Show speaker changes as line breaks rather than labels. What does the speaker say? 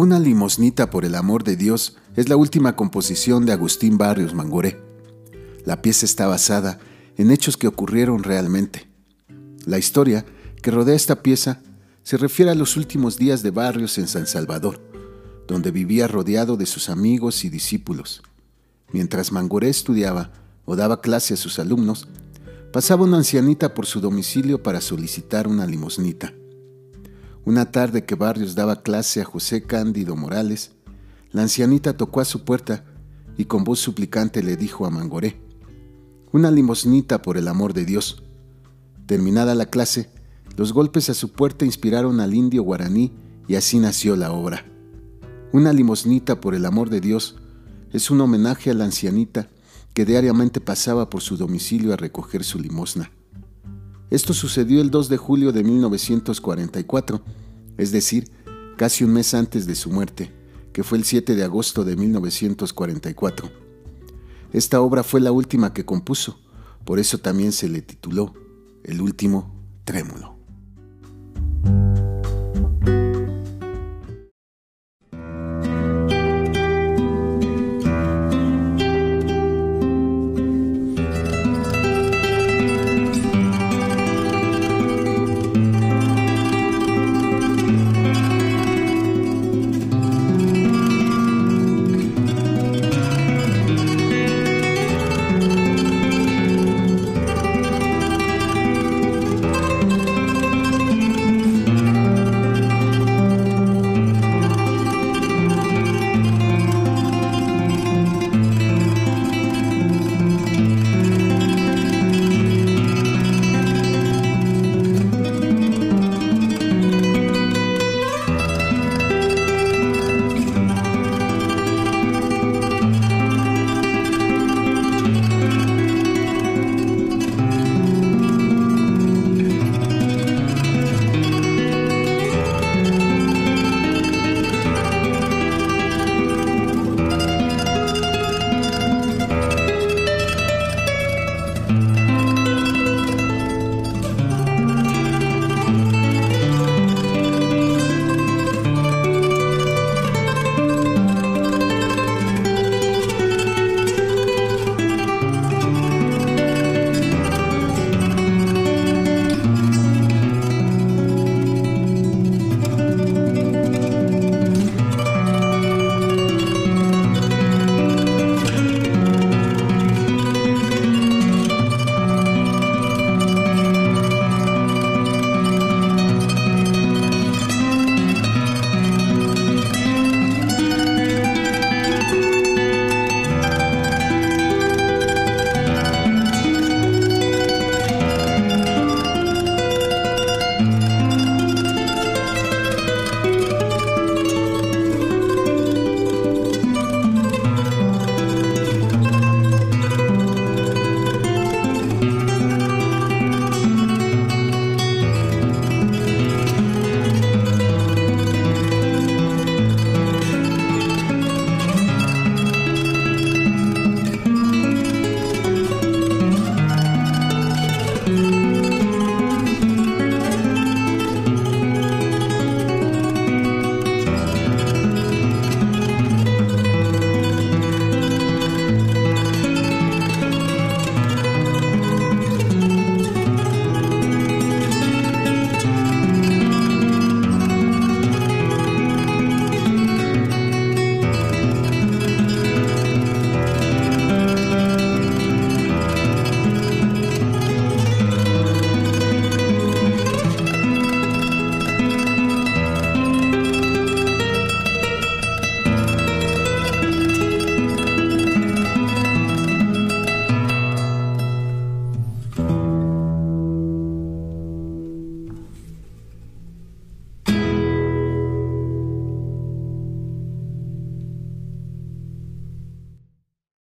Una limosnita por el amor de Dios es la última composición de Agustín Barrios Mangoré. La pieza está basada en hechos que ocurrieron realmente. La historia que rodea esta pieza se refiere a los últimos días de Barrios en San Salvador, donde vivía rodeado de sus amigos y discípulos. Mientras Mangoré estudiaba o daba clase a sus alumnos, pasaba una ancianita por su domicilio para solicitar una limosnita. Una tarde que Barrios daba clase a José Cándido Morales, la ancianita tocó a su puerta y con voz suplicante le dijo a Mangoré, una limosnita por el amor de Dios. Terminada la clase, los golpes a su puerta inspiraron al indio guaraní y así nació la obra. Una limosnita por el amor de Dios es un homenaje a la ancianita que diariamente pasaba por su domicilio a recoger su limosna. Esto sucedió el 2 de julio de 1944, es decir, casi un mes antes de su muerte, que fue el 7 de agosto de 1944. Esta obra fue la última que compuso, por eso también se le tituló El último trémulo.